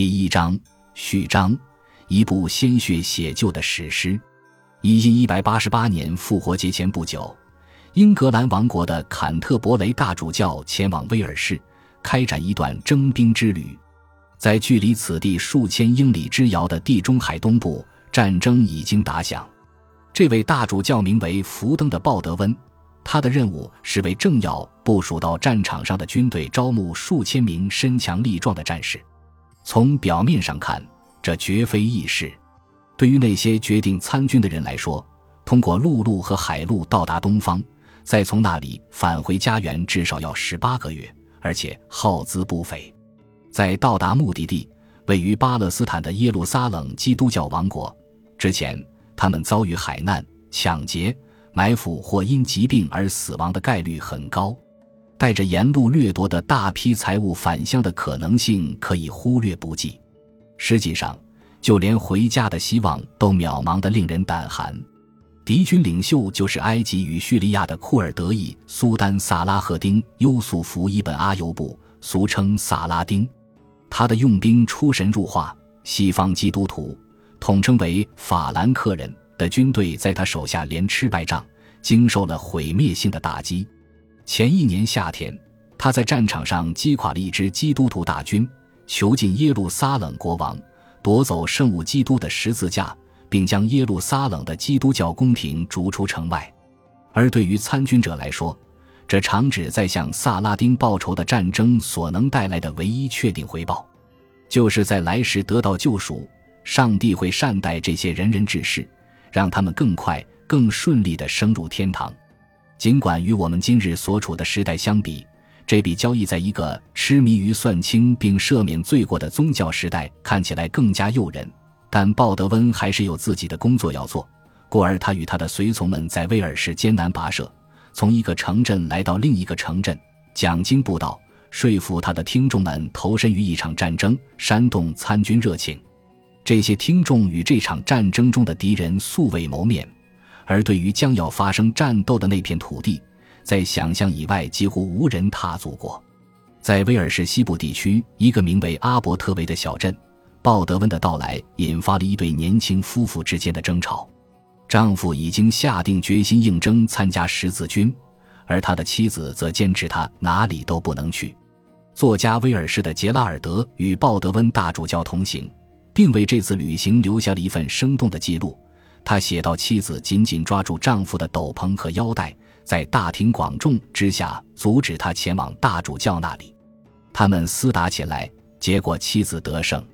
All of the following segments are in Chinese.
第一章序章，一部鲜血写就的史诗。一一一百八十八年复活节前不久，英格兰王国的坎特伯雷大主教前往威尔士，开展一段征兵之旅。在距离此地数千英里之遥的地中海东部，战争已经打响。这位大主教名为福登的鲍德温。他的任务是为政要部署到战场上的军队招募数千名身强力壮的战士。从表面上看，这绝非易事。对于那些决定参军的人来说，通过陆路和海路到达东方，再从那里返回家园，至少要十八个月，而且耗资不菲。在到达目的地位于巴勒斯坦的耶路撒冷基督教王国之前，他们遭遇海难、抢劫。埋伏或因疾病而死亡的概率很高，带着沿路掠夺的大批财物返乡的可能性可以忽略不计。实际上，就连回家的希望都渺茫得令人胆寒。敌军领袖就是埃及与叙利亚的库尔德裔苏丹萨拉赫丁·优素福·伊本·阿尤布，俗称萨拉丁。他的用兵出神入化，西方基督徒统称为法兰克人。的军队在他手下连吃败仗，经受了毁灭性的打击。前一年夏天，他在战场上击垮了一支基督徒大军，囚禁耶路撒冷国王，夺走圣物基督的十字架，并将耶路撒冷的基督教宫廷逐出城外。而对于参军者来说，这场旨在向萨拉丁报仇的战争所能带来的唯一确定回报，就是在来时得到救赎。上帝会善待这些仁人志士。让他们更快、更顺利地升入天堂。尽管与我们今日所处的时代相比，这笔交易在一个痴迷于算清并赦免罪过的宗教时代看起来更加诱人，但鲍德温还是有自己的工作要做。故而，他与他的随从们在威尔士艰难跋涉，从一个城镇来到另一个城镇，讲经布道，说服他的听众们投身于一场战争，煽动参军热情。这些听众与这场战争中的敌人素未谋面，而对于将要发生战斗的那片土地，在想象以外几乎无人踏足过。在威尔士西部地区一个名为阿伯特维的小镇，鲍德温的到来引发了一对年轻夫妇之间的争吵。丈夫已经下定决心应征参加十字军，而他的妻子则坚持他哪里都不能去。作家威尔士的杰拉尔德与鲍德温大主教同行。并为这次旅行留下了一份生动的记录。他写道：“妻子紧紧抓住丈夫的斗篷和腰带，在大庭广众之下阻止他前往大主教那里。他们厮打起来，结果妻子得胜。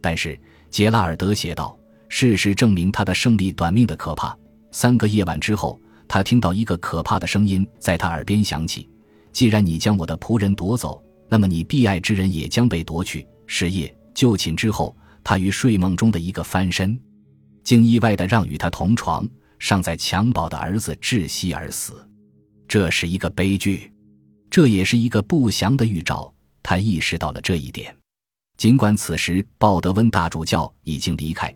但是杰拉尔德写道，事实证明他的胜利短命的可怕。三个夜晚之后，他听到一个可怕的声音在他耳边响起：‘既然你将我的仆人夺走，那么你必爱之人也将被夺去。’是夜就寝之后。”他于睡梦中的一个翻身，竟意外的让与他同床、尚在襁褓的儿子窒息而死。这是一个悲剧，这也是一个不祥的预兆。他意识到了这一点。尽管此时鲍德温大主教已经离开，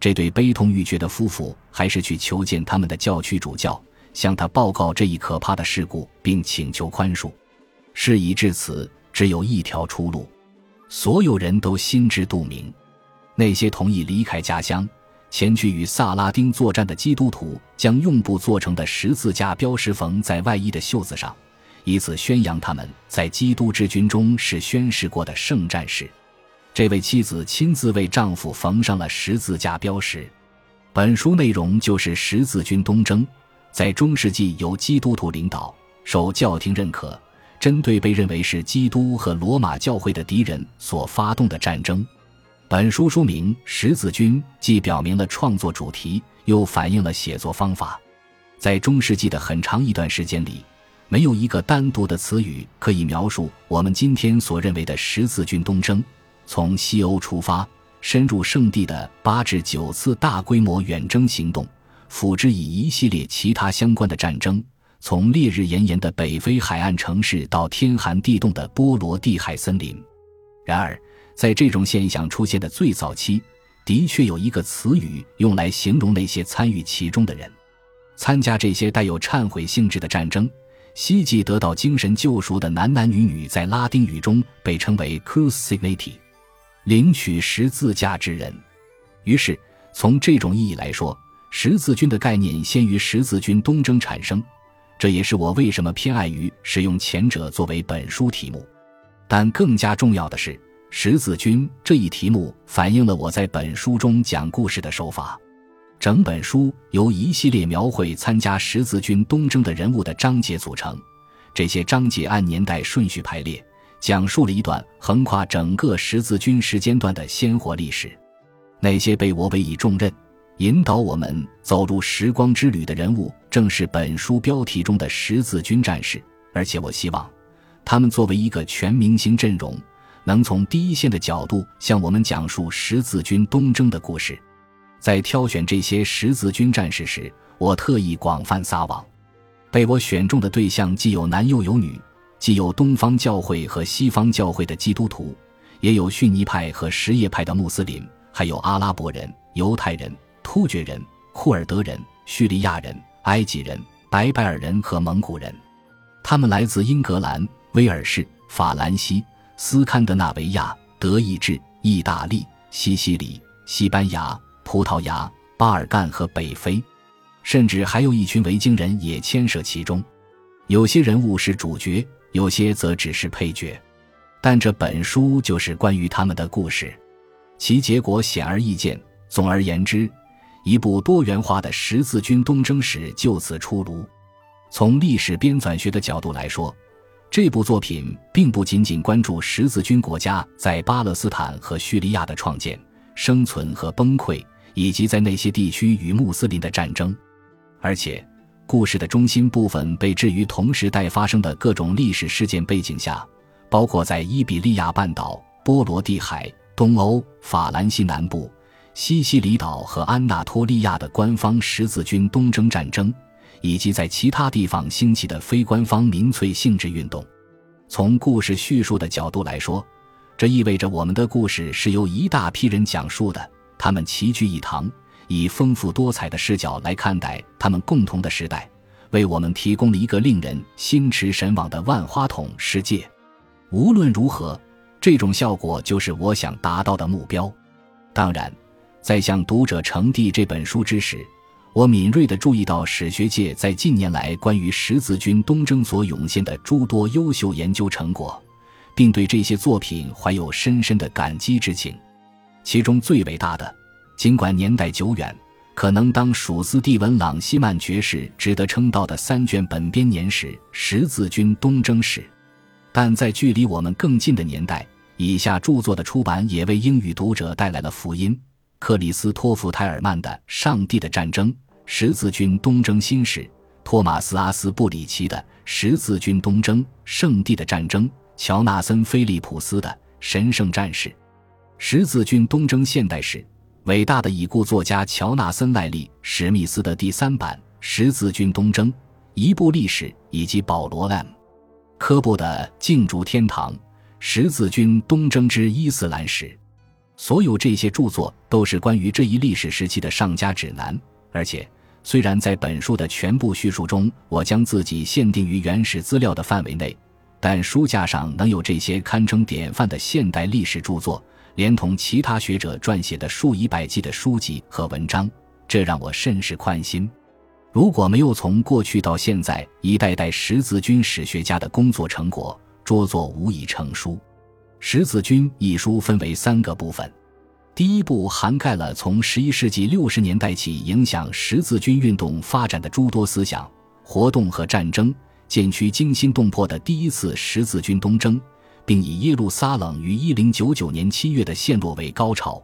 这对悲痛欲绝的夫妇还是去求见他们的教区主教，向他报告这一可怕的事故，并请求宽恕。事已至此，只有一条出路，所有人都心知肚明。那些同意离开家乡、前去与萨拉丁作战的基督徒，将用布做成的十字架标识缝在外衣的袖子上，以此宣扬他们在基督之军中是宣誓过的圣战士。这位妻子亲自为丈夫缝上了十字架标识。本书内容就是十字军东征，在中世纪由基督徒领导、受教廷认可，针对被认为是基督和罗马教会的敌人所发动的战争。本书书名《十字军》既表明了创作主题，又反映了写作方法。在中世纪的很长一段时间里，没有一个单独的词语可以描述我们今天所认为的十字军东征。从西欧出发，深入圣地的八至九次大规模远征行动，辅之以一系列其他相关的战争，从烈日炎炎的北非海岸城市到天寒地冻的波罗的海森林。然而，在这种现象出现的最早期，的确有一个词语用来形容那些参与其中的人。参加这些带有忏悔性质的战争，希冀得到精神救赎的男男女女，在拉丁语中被称为 crucignati。领取十字架之人。于是，从这种意义来说，十字军的概念先于十字军东征产生。这也是我为什么偏爱于使用前者作为本书题目。但更加重要的是，十字军这一题目反映了我在本书中讲故事的手法。整本书由一系列描绘参加十字军东征的人物的章节组成，这些章节按年代顺序排列，讲述了一段横跨整个十字军时间段的鲜活历史。那些被我委以重任，引导我们走入时光之旅的人物，正是本书标题中的十字军战士。而且，我希望他们作为一个全明星阵容，能从第一线的角度向我们讲述十字军东征的故事。在挑选这些十字军战士时，我特意广泛撒网。被我选中的对象既有男又有女，既有东方教会和西方教会的基督徒，也有逊尼派和什叶派的穆斯林。还有阿拉伯人、犹太人、突厥人、库尔德人、叙利亚人、埃及人、白拜尔人和蒙古人，他们来自英格兰、威尔士、法兰西、斯堪的纳维亚、德意志、意大利、西西里、西班牙、葡萄牙、巴尔干和北非，甚至还有一群维京人也牵涉其中。有些人物是主角，有些则只是配角，但这本书就是关于他们的故事。其结果显而易见。总而言之，一部多元化的十字军东征史就此出炉。从历史编纂学的角度来说，这部作品并不仅仅关注十字军国家在巴勒斯坦和叙利亚的创建、生存和崩溃，以及在那些地区与穆斯林的战争，而且故事的中心部分被置于同时代发生的各种历史事件背景下，包括在伊比利亚半岛、波罗的海。东欧、法兰西南部、西西里岛和安纳托利亚的官方十字军东征战争，以及在其他地方兴起的非官方民粹性质运动。从故事叙述的角度来说，这意味着我们的故事是由一大批人讲述的，他们齐聚一堂，以丰富多彩的视角来看待他们共同的时代，为我们提供了一个令人心驰神往的万花筒世界。无论如何。这种效果就是我想达到的目标。当然，在向读者呈递这本书之时，我敏锐地注意到史学界在近年来关于十字军东征所涌现的诸多优秀研究成果，并对这些作品怀有深深的感激之情。其中最伟大的，尽管年代久远，可能当属斯蒂文·朗西曼爵士值得称道的三卷本编年史《十字军东征史》，但在距离我们更近的年代。以下著作的出版也为英语读者带来了福音：克里斯托弗·泰尔曼的《上帝的战争：十字军东征新史》，托马斯·阿斯布里奇的《十字军东征：圣地的战争》，乔纳森·菲利普斯的《神圣战士：十字军东征现代史》，伟大的已故作家乔纳森·赖利·史密斯的第三版《十字军东征：一部历史》，以及保罗·兰·科布的《竞逐天堂》。十字军东征之伊斯兰史，所有这些著作都是关于这一历史时期的上佳指南。而且，虽然在本书的全部叙述中，我将自己限定于原始资料的范围内，但书架上能有这些堪称典范的现代历史著作，连同其他学者撰写的数以百计的书籍和文章，这让我甚是宽心。如果没有从过去到现在一代代十字军史学家的工作成果，拙作无以成书，《十字军》一书分为三个部分。第一部涵盖了从十一世纪六十年代起影响十字军运动发展的诸多思想、活动和战争，渐趋惊心动魄的第一次十字军东征，并以耶路撒冷于一零九九年七月的陷落为高潮。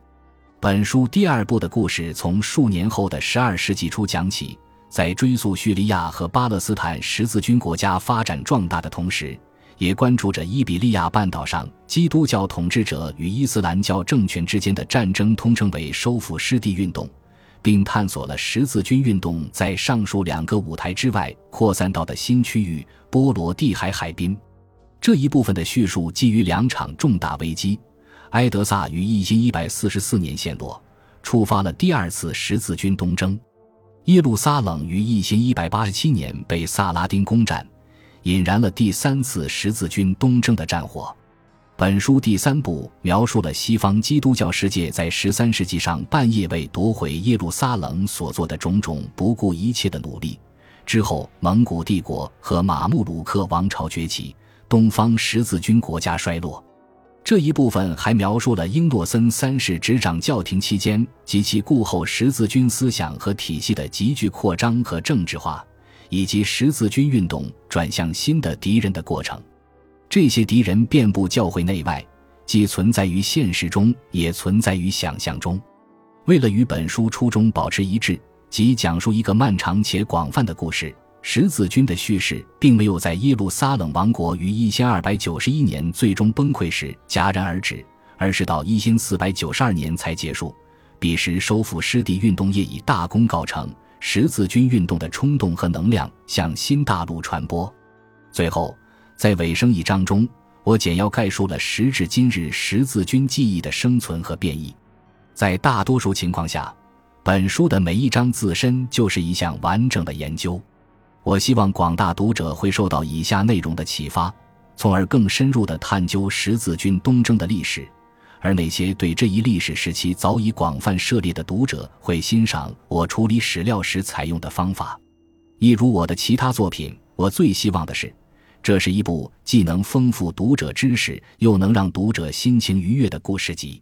本书第二部的故事从数年后的十二世纪初讲起，在追溯叙利亚和巴勒斯坦十字军国家发展壮大的同时。也关注着伊比利亚半岛上基督教统治者与伊斯兰教政权之间的战争，通称为收复失地运动，并探索了十字军运动在上述两个舞台之外扩散到的新区域——波罗的海海滨。这一部分的叙述基于两场重大危机：埃德萨于一千一百四十四年陷落，触发了第二次十字军东征；耶路撒冷于一千一百八十七年被萨拉丁攻占。引燃了第三次十字军东征的战火。本书第三部描述了西方基督教世界在十三世纪上半叶为夺回耶路撒冷所做的种种不顾一切的努力。之后，蒙古帝国和马穆鲁克王朝崛起，东方十字军国家衰落。这一部分还描述了英诺森三世执掌教廷期间及其故后十字军思想和体系的急剧扩张和政治化，以及十字军运动转向新的敌人的过程。这些敌人遍布教会内外，既存在于现实中，也存在于想象中。为了与本书初衷保持一致，即讲述一个漫长且广泛的故事。十字军的叙事并没有在耶路撒冷王国于一千二百九十一年最终崩溃时戛然而止，而是到一千四百九十二年才结束。彼时，收复失地运动业已大功告成，十字军运动的冲动和能量向新大陆传播。最后，在尾声一章中，我简要概述了时至今日十字军记忆的生存和变异。在大多数情况下，本书的每一章自身就是一项完整的研究。我希望广大读者会受到以下内容的启发，从而更深入地探究十字军东征的历史；而那些对这一历史时期早已广泛涉猎的读者会欣赏我处理史料时采用的方法。一如我的其他作品，我最希望的是，这是一部既能丰富读者知识，又能让读者心情愉悦的故事集。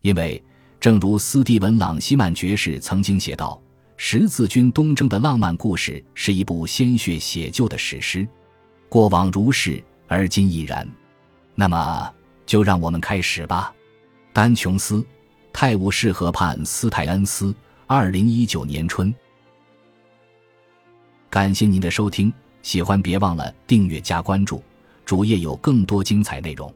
因为，正如斯蒂文·朗西曼爵士曾经写道。十字军东征的浪漫故事是一部鲜血写就的史诗，过往如是，而今亦然。那么，就让我们开始吧。丹琼斯，泰晤士河畔斯泰恩斯，二零一九年春。感谢您的收听，喜欢别忘了订阅加关注，主页有更多精彩内容。